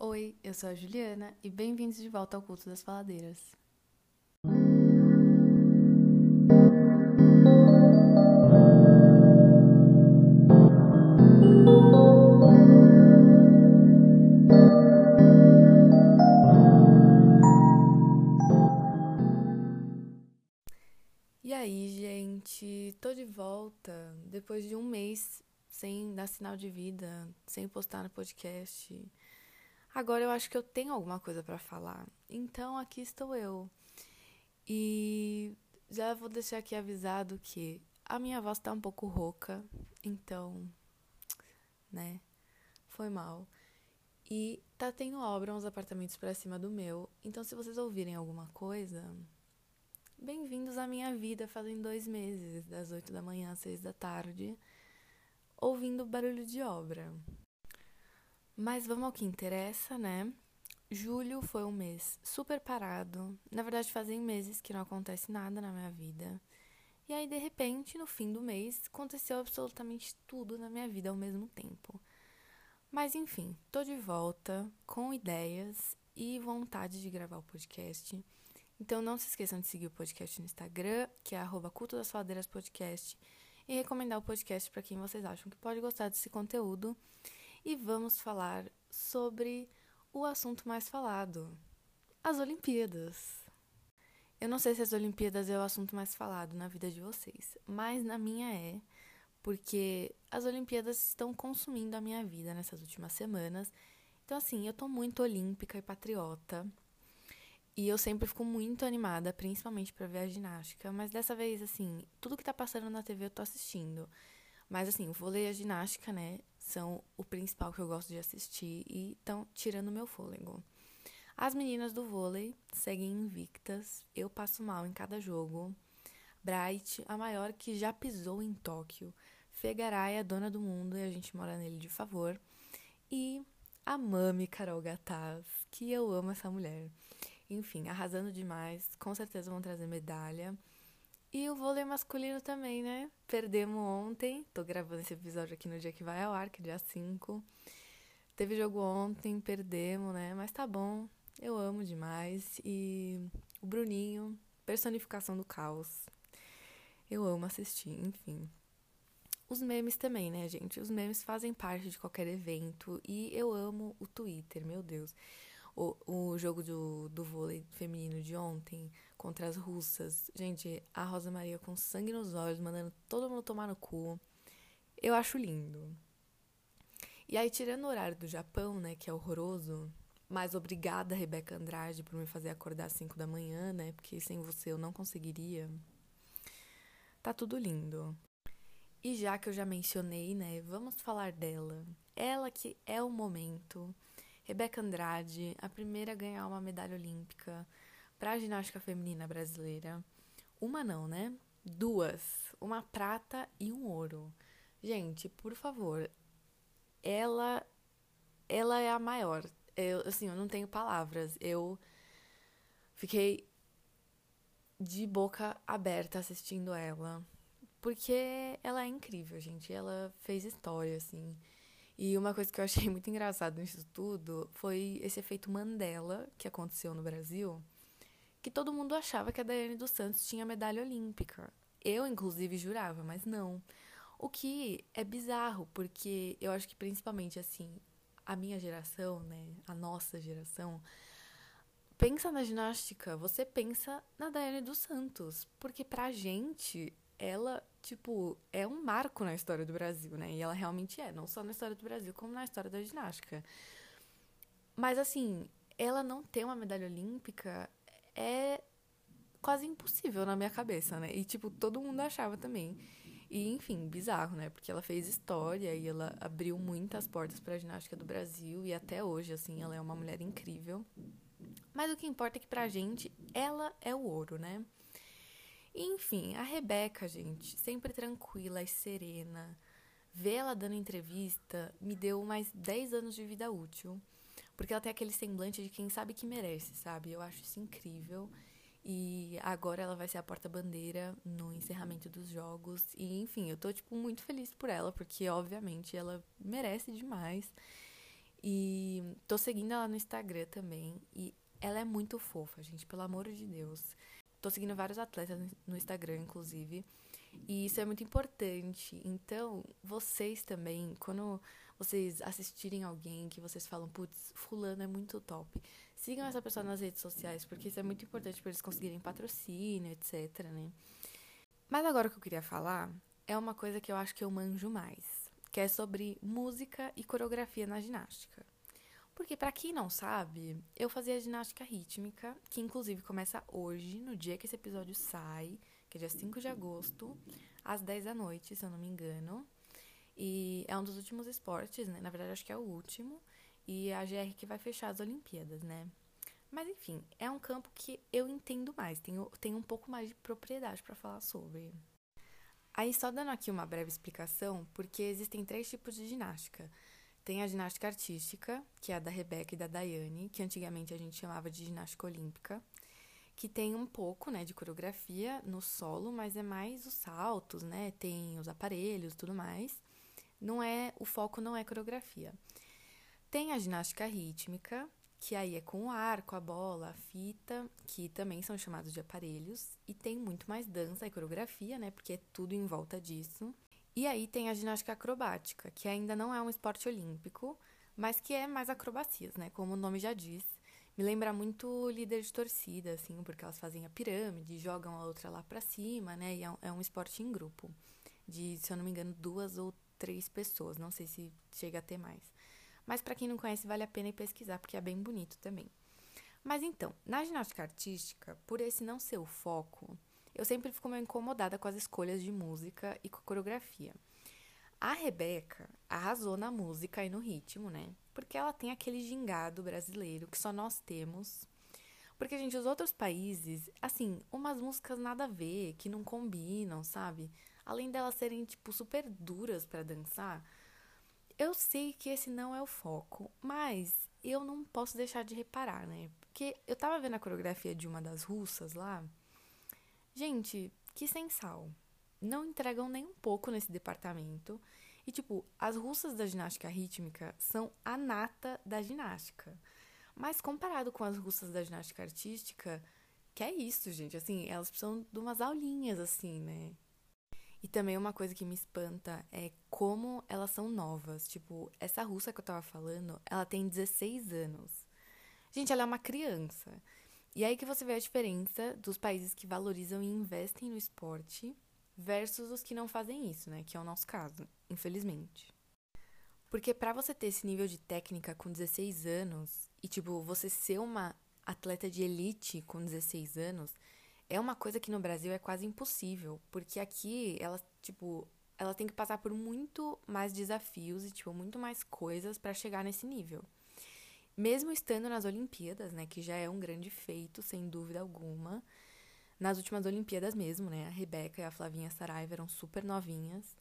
Oi, eu sou a Juliana e bem-vindos de volta ao Culto das Faladeiras. E aí, gente, tô de volta depois de um mês sem dar sinal de vida, sem postar no podcast. Agora eu acho que eu tenho alguma coisa para falar. Então aqui estou eu. E já vou deixar aqui avisado que a minha voz tá um pouco rouca, então, né? Foi mal. E tá tendo obra uns apartamentos para cima do meu. Então, se vocês ouvirem alguma coisa, bem-vindos à minha vida fazem dois meses, das oito da manhã às seis da tarde, ouvindo barulho de obra. Mas vamos ao que interessa, né? Julho foi um mês super parado. Na verdade, fazem meses que não acontece nada na minha vida. E aí, de repente, no fim do mês, aconteceu absolutamente tudo na minha vida ao mesmo tempo. Mas enfim, tô de volta com ideias e vontade de gravar o podcast. Então não se esqueçam de seguir o podcast no Instagram, que é arroba Culto das Faladeiras Podcast, e recomendar o podcast para quem vocês acham que pode gostar desse conteúdo. E vamos falar sobre o assunto mais falado, as Olimpíadas. Eu não sei se as Olimpíadas é o assunto mais falado na vida de vocês, mas na minha é, porque as Olimpíadas estão consumindo a minha vida nessas últimas semanas. Então, assim, eu tô muito olímpica e patriota. E eu sempre fico muito animada, principalmente para ver a ginástica. Mas dessa vez, assim, tudo que tá passando na TV eu tô assistindo. Mas, assim, o vôlei e a ginástica, né, são o principal que eu gosto de assistir e estão tirando meu fôlego. As meninas do vôlei seguem invictas. Eu passo mal em cada jogo. Bright, a maior que já pisou em Tóquio. Fegaray, a dona do mundo e a gente mora nele de favor. E a Mami Carol Gataz, que eu amo essa mulher. Enfim, arrasando demais. Com certeza vão trazer medalha. E o vôlei masculino também, né? Perdemos ontem. Tô gravando esse episódio aqui no dia que vai ao ar, que é dia 5. Teve jogo ontem, perdemos, né? Mas tá bom. Eu amo demais. E o Bruninho, personificação do caos. Eu amo assistir, enfim. Os memes também, né, gente? Os memes fazem parte de qualquer evento. E eu amo o Twitter, meu Deus. O, o jogo do, do vôlei feminino de ontem contra as russas. Gente, a Rosa Maria com sangue nos olhos, mandando todo mundo tomar no cu. Eu acho lindo. E aí, tirando o horário do Japão, né, que é horroroso, mas obrigada, Rebeca Andrade, por me fazer acordar às 5 da manhã, né, porque sem você eu não conseguiria. Tá tudo lindo. E já que eu já mencionei, né, vamos falar dela. Ela que é o momento. Rebeca Andrade, a primeira a ganhar uma medalha olímpica para a ginástica feminina brasileira. Uma não, né? Duas. Uma prata e um ouro. Gente, por favor. Ela ela é a maior. Eu, assim, eu não tenho palavras. Eu fiquei de boca aberta assistindo ela. Porque ela é incrível, gente. Ela fez história, assim. E uma coisa que eu achei muito engraçado nisso tudo foi esse efeito Mandela que aconteceu no Brasil, que todo mundo achava que a Daiane dos Santos tinha medalha olímpica. Eu, inclusive, jurava, mas não. O que é bizarro, porque eu acho que principalmente assim, a minha geração, né, a nossa geração, pensa na ginástica, você pensa na Daiane dos Santos, porque pra gente ela, tipo, é um marco na história do Brasil, né? E ela realmente é, não só na história do Brasil, como na história da ginástica. Mas, assim, ela não ter uma medalha olímpica é quase impossível na minha cabeça, né? E, tipo, todo mundo achava também. E, enfim, bizarro, né? Porque ela fez história e ela abriu muitas portas para a ginástica do Brasil e até hoje, assim, ela é uma mulher incrível. Mas o que importa é que pra gente, ela é o ouro, né? Enfim, a Rebeca, gente, sempre tranquila e serena. Ver ela dando entrevista me deu mais 10 anos de vida útil. Porque ela tem aquele semblante de quem sabe que merece, sabe? Eu acho isso incrível. E agora ela vai ser a porta-bandeira no encerramento dos jogos. E, enfim, eu tô, tipo, muito feliz por ela, porque, obviamente, ela merece demais. E tô seguindo ela no Instagram também. E ela é muito fofa, gente, pelo amor de Deus. Tô seguindo vários atletas no Instagram, inclusive. E isso é muito importante. Então, vocês também, quando vocês assistirem alguém que vocês falam, putz, fulano é muito top, sigam essa pessoa nas redes sociais, porque isso é muito importante para eles conseguirem patrocínio, etc, né? Mas agora o que eu queria falar é uma coisa que eu acho que eu manjo mais, que é sobre música e coreografia na ginástica. Porque para quem não sabe, eu fazia ginástica rítmica, que inclusive começa hoje, no dia que esse episódio sai, que é dia 5 de agosto, às 10 da noite, se eu não me engano. E é um dos últimos esportes, né? Na verdade, acho que é o último. E a GR que vai fechar as Olimpíadas, né? Mas enfim, é um campo que eu entendo mais, tenho, tenho um pouco mais de propriedade para falar sobre. Aí, só dando aqui uma breve explicação, porque existem três tipos de ginástica. Tem a ginástica artística, que é a da Rebeca e da Daiane, que antigamente a gente chamava de ginástica olímpica, que tem um pouco, né, de coreografia no solo, mas é mais os saltos, né, tem os aparelhos, tudo mais. Não é, o foco não é coreografia. Tem a ginástica rítmica, que aí é com o ar, com a bola, a fita, que também são chamados de aparelhos, e tem muito mais dança e coreografia, né? Porque é tudo em volta disso. E aí tem a ginástica acrobática, que ainda não é um esporte olímpico, mas que é mais acrobacias, né? Como o nome já diz. Me lembra muito líder de torcida, assim, porque elas fazem a pirâmide, jogam a outra lá pra cima, né? E é um, é um esporte em grupo, de, se eu não me engano, duas ou três pessoas, não sei se chega a ter mais. Mas para quem não conhece, vale a pena pesquisar, porque é bem bonito também. Mas então, na ginástica artística, por esse não ser o foco, eu sempre fico meio incomodada com as escolhas de música e com a coreografia. A Rebeca arrasou na música e no ritmo, né? Porque ela tem aquele gingado brasileiro que só nós temos. Porque, gente, os outros países, assim, umas músicas nada a ver, que não combinam, sabe? Além delas serem, tipo, super duras para dançar, eu sei que esse não é o foco, mas eu não posso deixar de reparar, né? Porque eu tava vendo a coreografia de uma das russas lá. Gente, que sensal. Não entregam nem um pouco nesse departamento. E, tipo, as russas da ginástica rítmica são a nata da ginástica. Mas comparado com as russas da ginástica artística, que é isso, gente. Assim, elas precisam de umas aulinhas, assim, né? E também uma coisa que me espanta é como elas são novas. Tipo, essa russa que eu tava falando, ela tem 16 anos. Gente, ela é uma criança. E aí que você vê a diferença dos países que valorizam e investem no esporte versus os que não fazem isso, né? Que é o nosso caso, infelizmente. Porque para você ter esse nível de técnica com 16 anos e tipo, você ser uma atleta de elite com 16 anos, é uma coisa que no Brasil é quase impossível, porque aqui ela, tipo, ela tem que passar por muito mais desafios e, tipo, muito mais coisas para chegar nesse nível. Mesmo estando nas Olimpíadas, né, que já é um grande feito, sem dúvida alguma. Nas últimas Olimpíadas mesmo, né, a Rebeca e a Flavinha Saraiva eram super novinhas.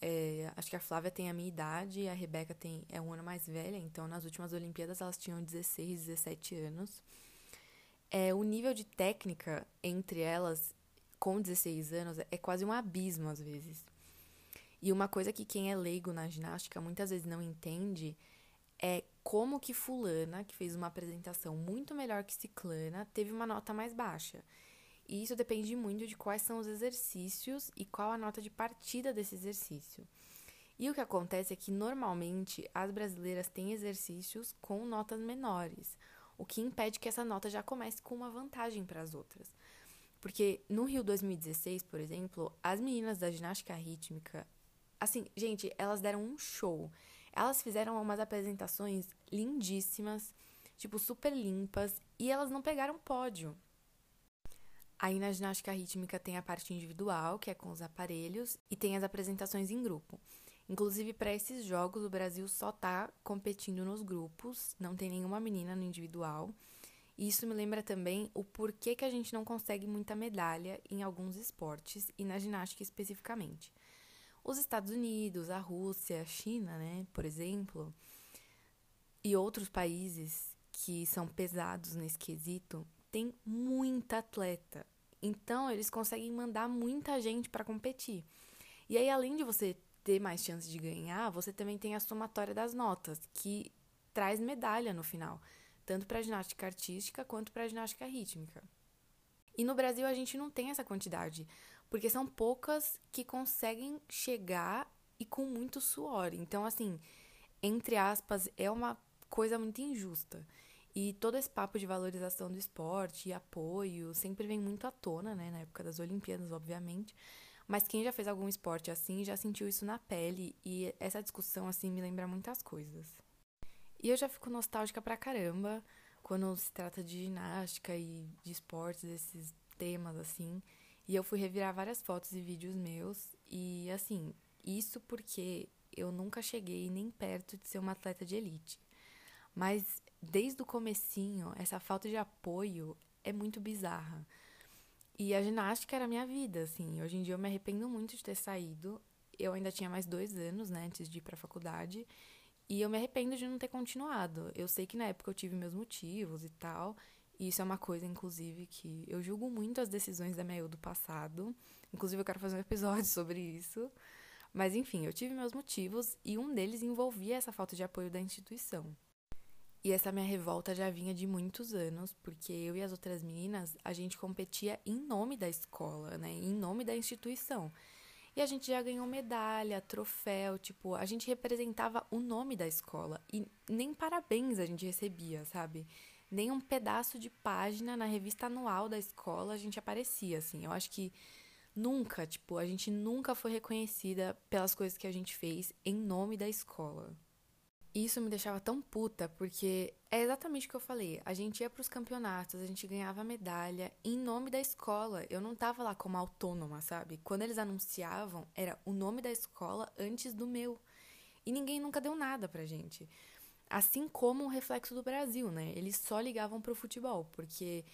É, acho que a Flávia tem a minha idade e a Rebeca tem, é um ano mais velha, então nas últimas Olimpíadas elas tinham 16, 17 anos é, o nível de técnica entre elas com 16 anos é quase um abismo às vezes. E uma coisa que quem é leigo na ginástica muitas vezes não entende é como que fulana, que fez uma apresentação muito melhor que ciclana, teve uma nota mais baixa. E isso depende muito de quais são os exercícios e qual a nota de partida desse exercício. E o que acontece é que normalmente as brasileiras têm exercícios com notas menores, o que impede que essa nota já comece com uma vantagem para as outras. Porque no Rio 2016, por exemplo, as meninas da ginástica rítmica, assim, gente, elas deram um show. Elas fizeram umas apresentações lindíssimas, tipo, super limpas, e elas não pegaram pódio. Aí na ginástica rítmica tem a parte individual, que é com os aparelhos, e tem as apresentações em grupo. Inclusive, para esses jogos, o Brasil só tá competindo nos grupos, não tem nenhuma menina no individual. E isso me lembra também o porquê que a gente não consegue muita medalha em alguns esportes e na ginástica especificamente. Os Estados Unidos, a Rússia, a China, né, por exemplo, e outros países que são pesados nesse quesito, tem muita atleta. Então, eles conseguem mandar muita gente para competir. E aí, além de você ter mais chance de ganhar, você também tem a somatória das notas, que traz medalha no final, tanto para ginástica artística quanto para ginástica rítmica. E no Brasil a gente não tem essa quantidade, porque são poucas que conseguem chegar e com muito suor. Então, assim, entre aspas, é uma coisa muito injusta. E todo esse papo de valorização do esporte e apoio sempre vem muito à tona, né? Na época das Olimpíadas, obviamente. Mas quem já fez algum esporte assim já sentiu isso na pele e essa discussão assim me lembra muitas coisas. E eu já fico nostálgica pra caramba quando se trata de ginástica e de esportes, esses temas assim. E eu fui revirar várias fotos e vídeos meus e assim, isso porque eu nunca cheguei nem perto de ser uma atleta de elite. Mas desde o comecinho, essa falta de apoio é muito bizarra. E a ginástica era a minha vida, assim. Hoje em dia eu me arrependo muito de ter saído. Eu ainda tinha mais dois anos, né, antes de ir pra faculdade. E eu me arrependo de não ter continuado. Eu sei que na época eu tive meus motivos e tal. E isso é uma coisa, inclusive, que eu julgo muito as decisões da minha eu do passado. Inclusive, eu quero fazer um episódio sobre isso. Mas, enfim, eu tive meus motivos e um deles envolvia essa falta de apoio da instituição. E essa minha revolta já vinha de muitos anos, porque eu e as outras meninas, a gente competia em nome da escola, né? Em nome da instituição. E a gente já ganhou medalha, troféu, tipo, a gente representava o nome da escola. E nem parabéns a gente recebia, sabe? Nem um pedaço de página na revista anual da escola a gente aparecia, assim. Eu acho que nunca, tipo, a gente nunca foi reconhecida pelas coisas que a gente fez em nome da escola. Isso me deixava tão puta, porque é exatamente o que eu falei. A gente ia pros campeonatos, a gente ganhava medalha em nome da escola. Eu não tava lá como autônoma, sabe? Quando eles anunciavam, era o nome da escola antes do meu. E ninguém nunca deu nada pra gente. Assim como o reflexo do Brasil, né? Eles só ligavam pro futebol, porque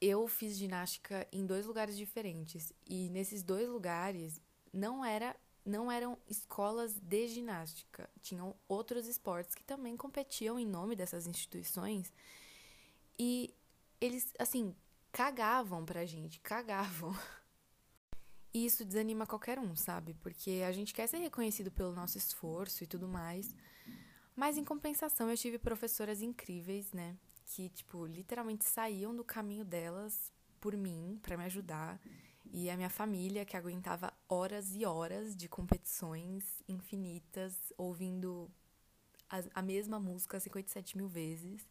eu fiz ginástica em dois lugares diferentes. E nesses dois lugares não era não eram escolas de ginástica, tinham outros esportes que também competiam em nome dessas instituições. E eles, assim, cagavam pra gente, cagavam. E isso desanima qualquer um, sabe? Porque a gente quer ser reconhecido pelo nosso esforço e tudo mais. Mas em compensação, eu tive professoras incríveis, né? Que, tipo, literalmente saíam do caminho delas por mim, para me ajudar. E a minha família, que aguentava horas e horas de competições infinitas, ouvindo a, a mesma música 57 mil vezes.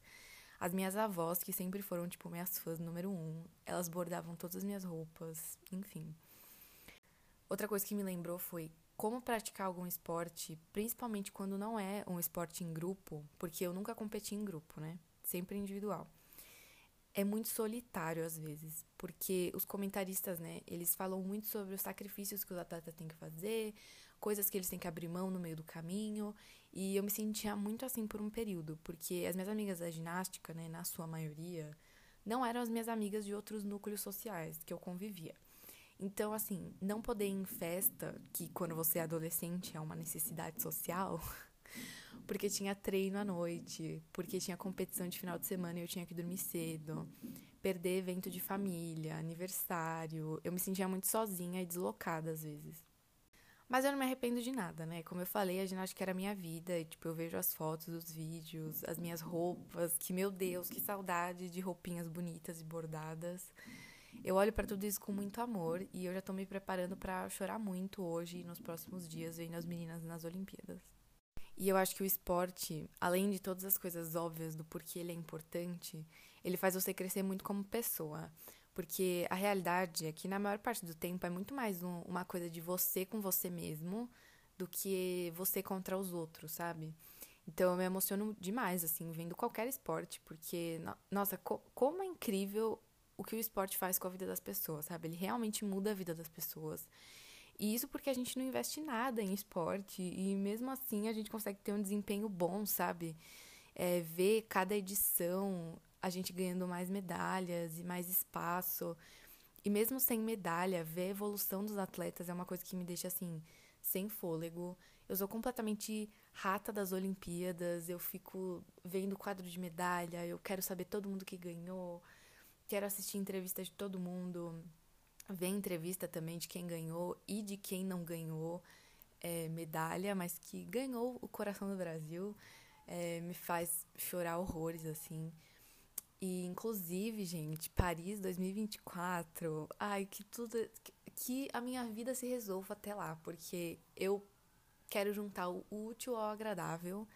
As minhas avós, que sempre foram, tipo, minhas fãs número um, elas bordavam todas as minhas roupas, enfim. Outra coisa que me lembrou foi como praticar algum esporte, principalmente quando não é um esporte em grupo, porque eu nunca competi em grupo, né? Sempre individual é muito solitário às vezes, porque os comentaristas, né, eles falam muito sobre os sacrifícios que os atletas têm que fazer, coisas que eles têm que abrir mão no meio do caminho, e eu me sentia muito assim por um período, porque as minhas amigas da ginástica, né, na sua maioria, não eram as minhas amigas de outros núcleos sociais que eu convivia. Então, assim, não poder ir em festa, que quando você é adolescente é uma necessidade social, porque tinha treino à noite, porque tinha competição de final de semana e eu tinha que dormir cedo, perder evento de família, aniversário. Eu me sentia muito sozinha e deslocada às vezes. Mas eu não me arrependo de nada, né? Como eu falei, a ginástica era a minha vida. E, tipo, eu vejo as fotos, os vídeos, as minhas roupas. Que, meu Deus, que saudade de roupinhas bonitas e bordadas. Eu olho para tudo isso com muito amor. E eu já tô me preparando para chorar muito hoje e nos próximos dias, vendo as meninas nas Olimpíadas. E eu acho que o esporte, além de todas as coisas óbvias do porquê ele é importante, ele faz você crescer muito como pessoa. Porque a realidade é que, na maior parte do tempo, é muito mais um, uma coisa de você com você mesmo do que você contra os outros, sabe? Então eu me emociono demais, assim, vendo qualquer esporte, porque, nossa, co como é incrível o que o esporte faz com a vida das pessoas, sabe? Ele realmente muda a vida das pessoas. E isso porque a gente não investe nada em esporte e mesmo assim a gente consegue ter um desempenho bom, sabe? É, ver cada edição a gente ganhando mais medalhas e mais espaço. E mesmo sem medalha, ver a evolução dos atletas é uma coisa que me deixa assim, sem fôlego. Eu sou completamente rata das Olimpíadas, eu fico vendo quadro de medalha, eu quero saber todo mundo que ganhou, quero assistir entrevistas de todo mundo ver entrevista também de quem ganhou e de quem não ganhou é, medalha, mas que ganhou o coração do Brasil. é, me faz chorar horrores, assim. E, inclusive, gente, Paris 2024, ai, que tudo. Que a minha vida se resolva até lá, porque eu quero juntar o útil ao agradável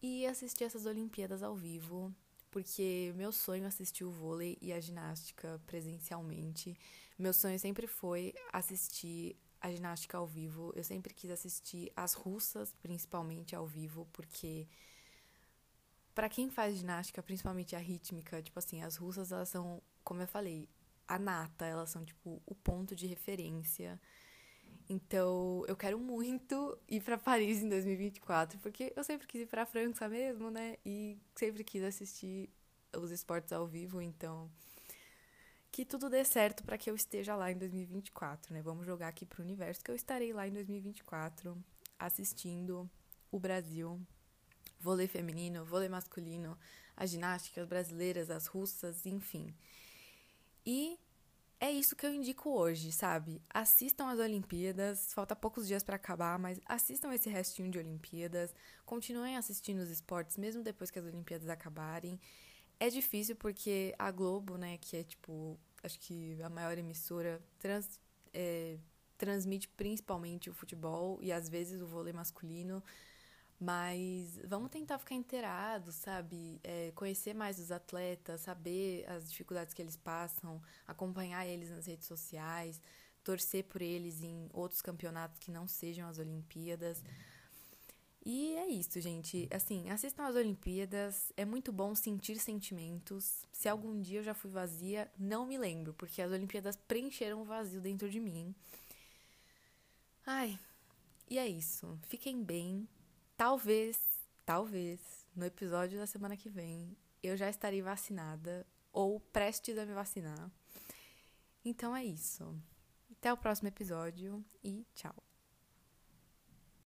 e assistir essas Olimpíadas ao vivo, porque meu sonho é assistir o vôlei e a ginástica presencialmente. Meu sonho sempre foi assistir a ginástica ao vivo. Eu sempre quis assistir as russas, principalmente ao vivo, porque para quem faz ginástica, principalmente a rítmica, tipo assim, as russas elas são, como eu falei, a nata, elas são tipo o ponto de referência. Então, eu quero muito ir para Paris em 2024, porque eu sempre quis ir para França mesmo, né? E sempre quis assistir os esportes ao vivo, então que tudo dê certo para que eu esteja lá em 2024, né? Vamos jogar aqui pro universo que eu estarei lá em 2024 assistindo o Brasil, vôlei feminino, vôlei masculino, as ginásticas brasileiras, as russas, enfim. E é isso que eu indico hoje, sabe? Assistam as Olimpíadas, falta poucos dias para acabar, mas assistam esse restinho de Olimpíadas, continuem assistindo os esportes mesmo depois que as Olimpíadas acabarem. É difícil porque a Globo, né, que é tipo, acho que a maior emissora, trans, é, transmite principalmente o futebol e às vezes o vôlei masculino. Mas vamos tentar ficar inteirados, sabe? É, conhecer mais os atletas, saber as dificuldades que eles passam, acompanhar eles nas redes sociais, torcer por eles em outros campeonatos que não sejam as Olimpíadas. E é isso, gente. Assim, assistam às Olimpíadas. É muito bom sentir sentimentos. Se algum dia eu já fui vazia, não me lembro, porque as Olimpíadas preencheram o vazio dentro de mim. Ai, e é isso. Fiquem bem. Talvez, talvez, no episódio da semana que vem, eu já estarei vacinada ou prestes a me vacinar. Então é isso. Até o próximo episódio e tchau.